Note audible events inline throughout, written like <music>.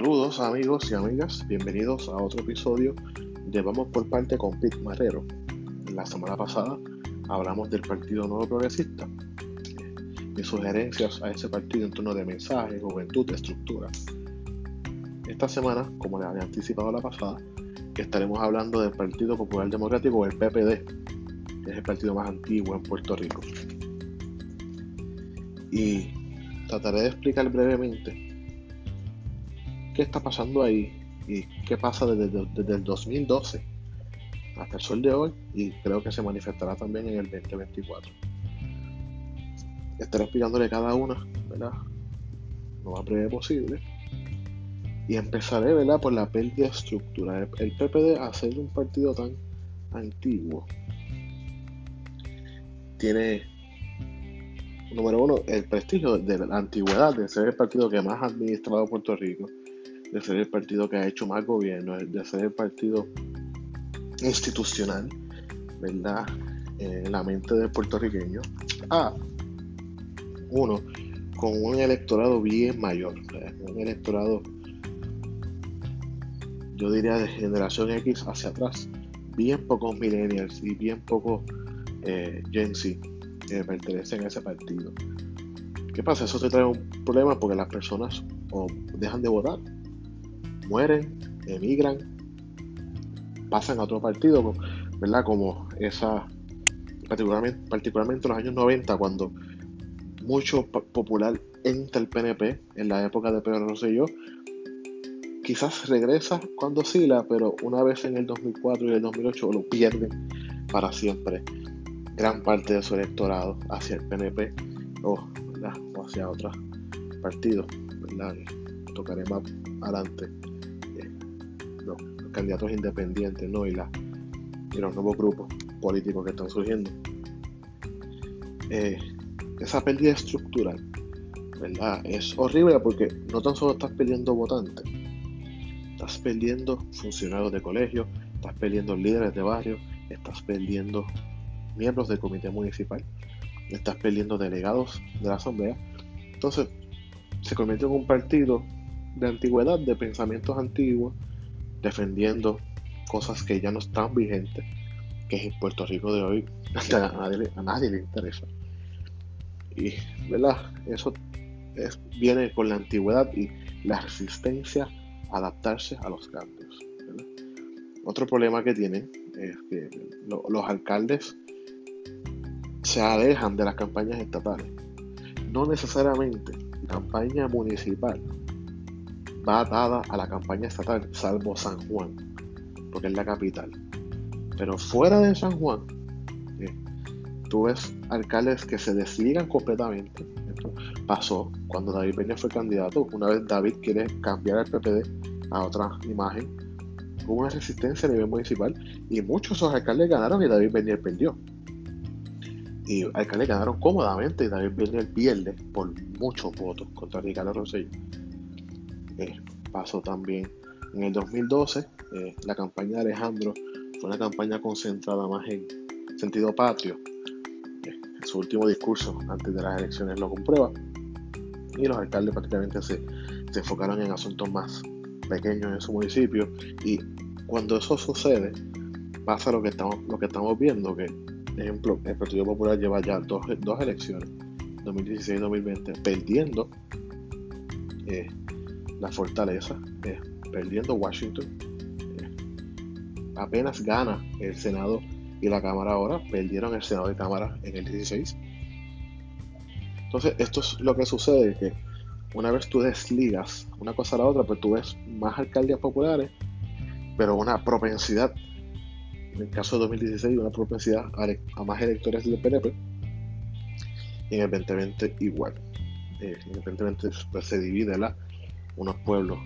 Saludos amigos y amigas, bienvenidos a otro episodio de Vamos por parte con Pete Marrero. La semana pasada hablamos del Partido Nuevo Progresista y sugerencias a ese partido en torno de mensaje, juventud, estructura. Esta semana, como les había anticipado la pasada, estaremos hablando del Partido Popular Democrático el PPD, que es el partido más antiguo en Puerto Rico. Y trataré de explicar brevemente qué está pasando ahí y qué pasa desde, el 2012 hasta el sol de hoy y creo que se manifestará también en el 2024. Estaré explicándole cada una, ¿verdad? Lo más breve posible. Y empezaré, ¿verdad? Por la pérdida de estructura. El PPD, a ser un partido tan antiguo, tiene, número uno, el prestigio de la antigüedad de ser el partido que más ha administrado Puerto Rico de ser el partido que ha hecho más gobierno, de ser el partido institucional, ¿verdad? En la mente del puertorriqueño, a uno con un electorado bien mayor, un electorado, yo diría de generación X hacia atrás, bien pocos millennials y bien pocos eh, Gen Z que pertenecen a ese partido. ¿Qué pasa? Eso te trae un problema porque las personas o dejan de votar mueren, emigran, pasan a otro partido, ¿verdad? Como esa, particularmente, particularmente en los años 90, cuando mucho popular entra el PNP en la época de Pedro Rosselló, quizás regresa cuando sila, pero una vez en el 2004 y el 2008 lo pierden para siempre gran parte de su electorado hacia el PNP o, o hacia otros partidos, ¿verdad? Tocaré más adelante los, candidatos independientes ¿no? y, la, y los nuevos grupos políticos que están surgiendo. Eh, esa pérdida estructural ¿verdad? es horrible porque no tan solo estás perdiendo votantes, estás perdiendo funcionarios de colegio, estás perdiendo líderes de barrio, estás perdiendo miembros del comité municipal, estás perdiendo delegados de la asamblea. Entonces, se convierte en un partido de antigüedad, de pensamientos antiguos, defendiendo cosas que ya no están vigentes, que en Puerto Rico de hoy <laughs> a nadie, le interesa. Y, ¿verdad? Eso viene con la antigüedad y la resistencia a adaptarse a los cambios. Otro problema que tienen es que los alcaldes se alejan de las campañas estatales. No necesariamente la campaña municipal va atada a la campaña estatal, salvo San Juan, porque es la capital. Pero fuera de San Juan, eh, tú ves alcaldes que se desligan completamente. pasó cuando David Peña fue candidato. Una vez David quiere cambiar el PPD a otra imagen, hubo una resistencia a nivel municipal y muchos de esos alcaldes ganaron y David Peña perdió. Y alcaldes ganaron cómodamente y David Peña pierde por muchos votos contra Ricardo Rosselló pasó también en el 2012. Eh, la campaña de Alejandro fue una campaña concentrada más en sentido patrio. Eh, su último discurso antes de las elecciones lo comprueba. Y los alcaldes prácticamente se, enfocaron en asuntos más pequeños en su municipio. Y cuando eso sucede, pasa lo que estamos, lo que estamos viendo, que, ejemplo, el Partido Popular lleva ya dos, dos elecciones, 2016 y 2020, perdiendo eh, la fortaleza, eh, perdiendo Washington. Eh, apenas gana el Senado y la Cámara ahora, perdieron el Senado y Cámara en el 16. Entonces, esto es lo que sucede, que una vez tú desligas una cosa a la otra, pues tú ves más alcaldías populares, pero una propensidad, en el caso de 2016, una propensidad a, más electores del PNP, y en el 2020 igual. Eh, en el 2020 pues, se divide la unos pueblos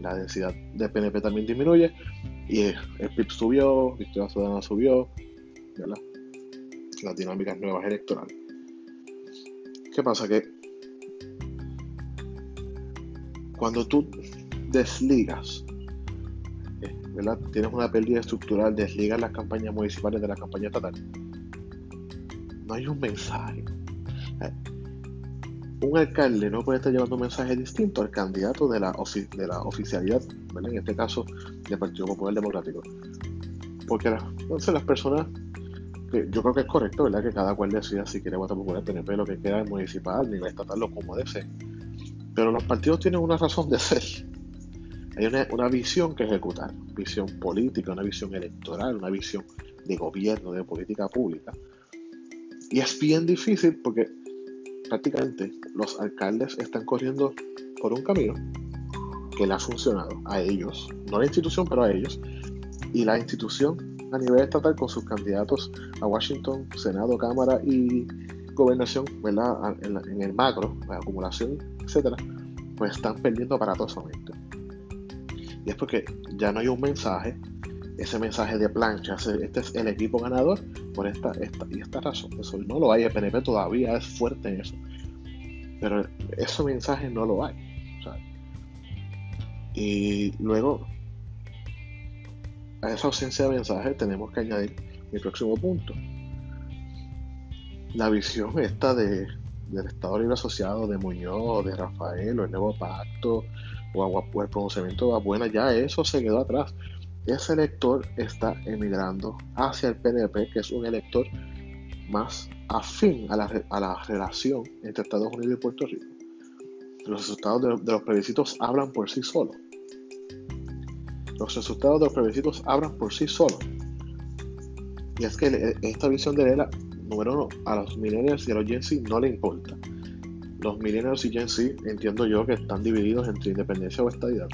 la densidad de PNP también disminuye y el PIB subió, Victoria Ciudadana subió, ¿verdad? las dinámicas nuevas electorales. ¿Qué pasa? Que cuando tú desligas, eh, ¿verdad? tienes una pérdida estructural, desligas las campañas municipales de la campaña estatal, no hay un mensaje. Un alcalde no puede estar llevando un mensaje distinto al candidato de la, de la oficialidad, en este caso del Partido Popular Democrático. Porque entonces las personas, yo creo que es correcto, ¿verdad? Que cada cual decida si quiere votar popular, tener lo que quiera en municipal, ni estatal, lo como desee. Pero los partidos tienen una razón de ser. Hay una, una visión que ejecutar, visión política, una visión electoral, una visión de gobierno, de política pública. Y es bien difícil porque prácticamente los alcaldes están corriendo por un camino que le ha funcionado a ellos, no a la institución, pero a ellos, y la institución a nivel estatal con sus candidatos a Washington, Senado, Cámara y Gobernación, ¿verdad? En, el macro, la acumulación, etcétera, pues están perdiendo aparatosamente. Y es porque ya no hay un mensaje, ese mensaje de plancha, este es el equipo ganador por esta, esta y esta razón. Eso no lo hay, el PNP todavía es fuerte en eso. Pero ese mensaje no lo hay. Y luego, a esa ausencia de mensaje tenemos que añadir mi próximo punto. La visión esta de, del Estado Libre Asociado, de Muñoz, de Rafael, o el nuevo pacto, o, el pronunciamiento de ya eso se quedó atrás. Ese elector está emigrando hacia el PNP, que es un elector más afín a la, relación entre Estados Unidos y Puerto Rico. Los resultados de, los plebiscitos hablan por sí solos. Los resultados de los plebiscitos hablan por sí solos. Y es que esta visión de era, número uno, a los millennials y a los Gen Z no le importa. Los millennials y Gen Z entiendo yo que están divididos entre independencia o estadidad.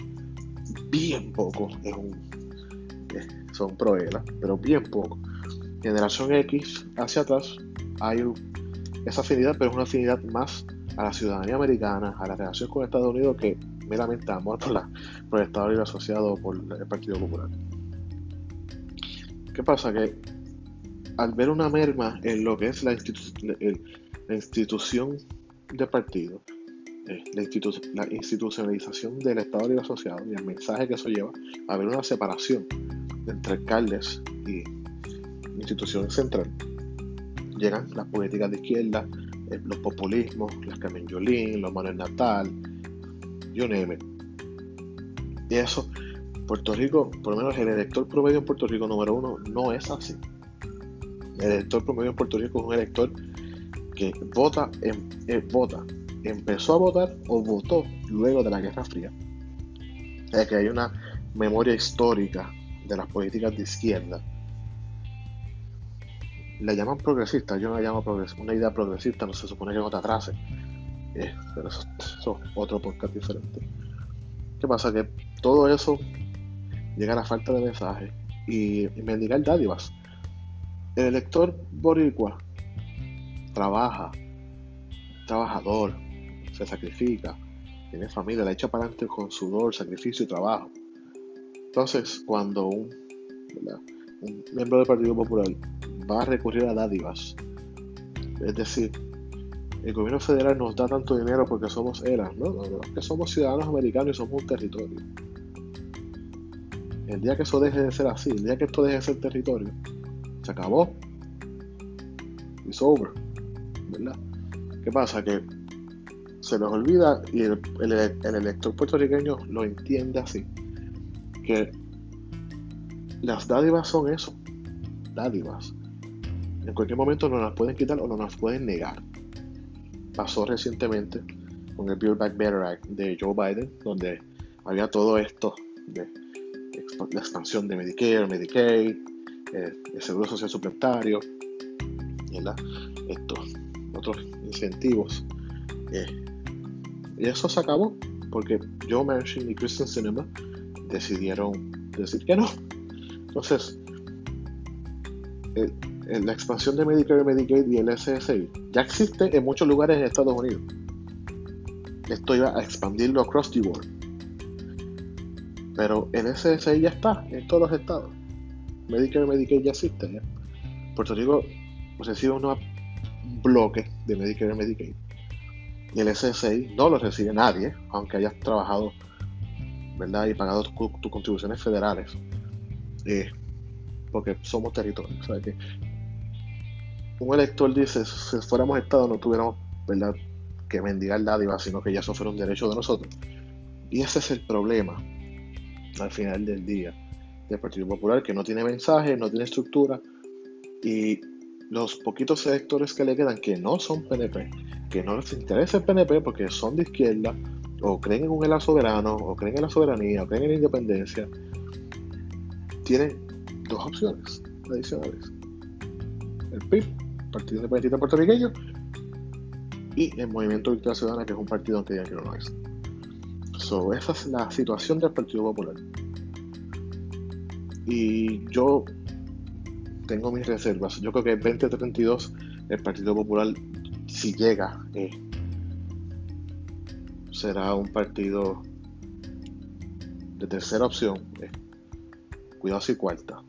Bien poco es un, son pro pero bien poco. Generación X hacia atrás hay esa afinidad, pero es una afinidad más a la ciudadanía americana, a la relación con Estados Unidos que meramente amor por, la, por el Estado Libre Asociado por el Partido Popular. ¿Qué pasa? Que al ver una merma en lo que es la, institución del partido, eh, la, institucionalización del Estado Libre Asociado y el mensaje que eso lleva, a ver una separación entre alcaldes y institución central, llegan las políticas de izquierda, eh, los populismos, las Carmen Yolín, los Manuel Natal, you name it. Y eso, Puerto Rico, por lo menos el elector promedio en Puerto Rico número uno, no es así. El elector promedio en Puerto Rico es un elector que vota, en, eh, vota, empezó a votar o votó luego de la Guerra Fría. Es que hay una memoria histórica de las políticas de izquierda le llaman progresista, yo no la llamo progresista, una idea progresista no se supone que no te atrase, eh, pero eso, es otro podcast diferente. ¿Qué pasa? Que todo eso llega a la falta de mensaje y, y mendigar dádivas. El elector boricua trabaja, trabajador, se sacrifica, tiene familia, la echa para adelante con sudor, sacrificio y trabajo. Entonces, cuando un, miembro del Partido Popular va a recurrir a dádivas. Es decir, el gobierno federal nos da tanto dinero porque somos ERA, ¿no? no, que somos ciudadanos americanos y somos un territorio. El día que eso deje de ser así, el día que esto deje de ser territorio, se acabó. It's over. ¿Verdad? ¿Qué pasa? Que se nos olvida y el, el elector puertorriqueño lo entiende así. Que las dádivas son eso. Dádivas en cualquier momento nos las pueden quitar o nos las pueden negar. Pasó recientemente con el Build Back Better Act de Joe Biden, donde había todo esto de la expansión de Medicare, Medicaid, eh, el seguro social suplementario, estos otros incentivos. Eh, y eso se acabó porque Joe Manchin y Christian Cinema decidieron decir que no. Entonces, eh, la expansión de Medicare, Medicaid y el SSI ya existe en muchos lugares en Estados Unidos. Esto iba a expandirlo across the board. Pero el SSI ya está en todos los estados. Medicare, Medicaid ya existe. Puerto Rico recibe un bloque de Medicare, Medicaid. Y el SSI no lo recibe nadie, aunque hayas trabajado ¿verdad? y pagado tus contribuciones federales. Eh, porque somos territorios. ¿sabes? Que un elector dice, si fuéramos Estado no tuviéramos ¿verdad? que mendigar dádiva, sino que ya eso fuera un derecho de nosotros. Y ese es el problema al final del día del Partido Popular, que no tiene mensaje, no tiene estructura y los poquitos sectores que le quedan que no son PNP, que no les interesa el PNP porque son de izquierda, o creen en un ELA soberano, o creen en la soberanía, o creen en la independencia, tienen dos opciones adicionales. El PIB, Partido Independentista Puertorriqueño, y el Movimiento Victoria Ciudadana, que es un partido que ya que no lo es. So, esa es la situación del Partido Popular. Y yo tengo mis reservas. Yo creo que el 2032 el Partido Popular, si llega, eh, será un partido de tercera opción. Eh, cuidado si cuarta.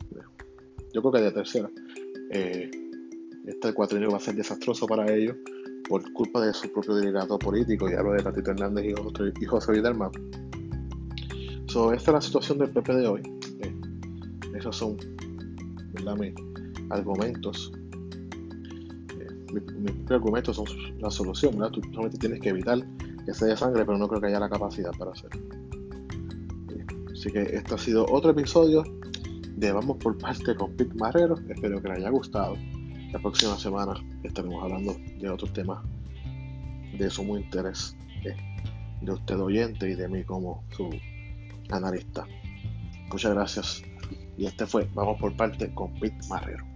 Yo creo que de tercera. Eh, este cuatrienio va a ser desastroso para ellos por culpa de su propio delegado político, y hablo de Tatito Hernández y José, Videlman. So, esta es la situación del PP de hoy. esos son ¿verdad? argumentos. Mis, argumentos son la solución. Tú solamente tienes que evitar que se dé sangre, pero no creo que haya la capacidad para hacerlo. Así que este ha sido otro episodio de Vamos por parte con Pete Marrero. Espero que les haya gustado. La próxima semana estaremos hablando de otros temas de sumo interés de usted oyente y de mí como su analista. Muchas gracias. Y este fue Vamos por parte con Pete Marrero.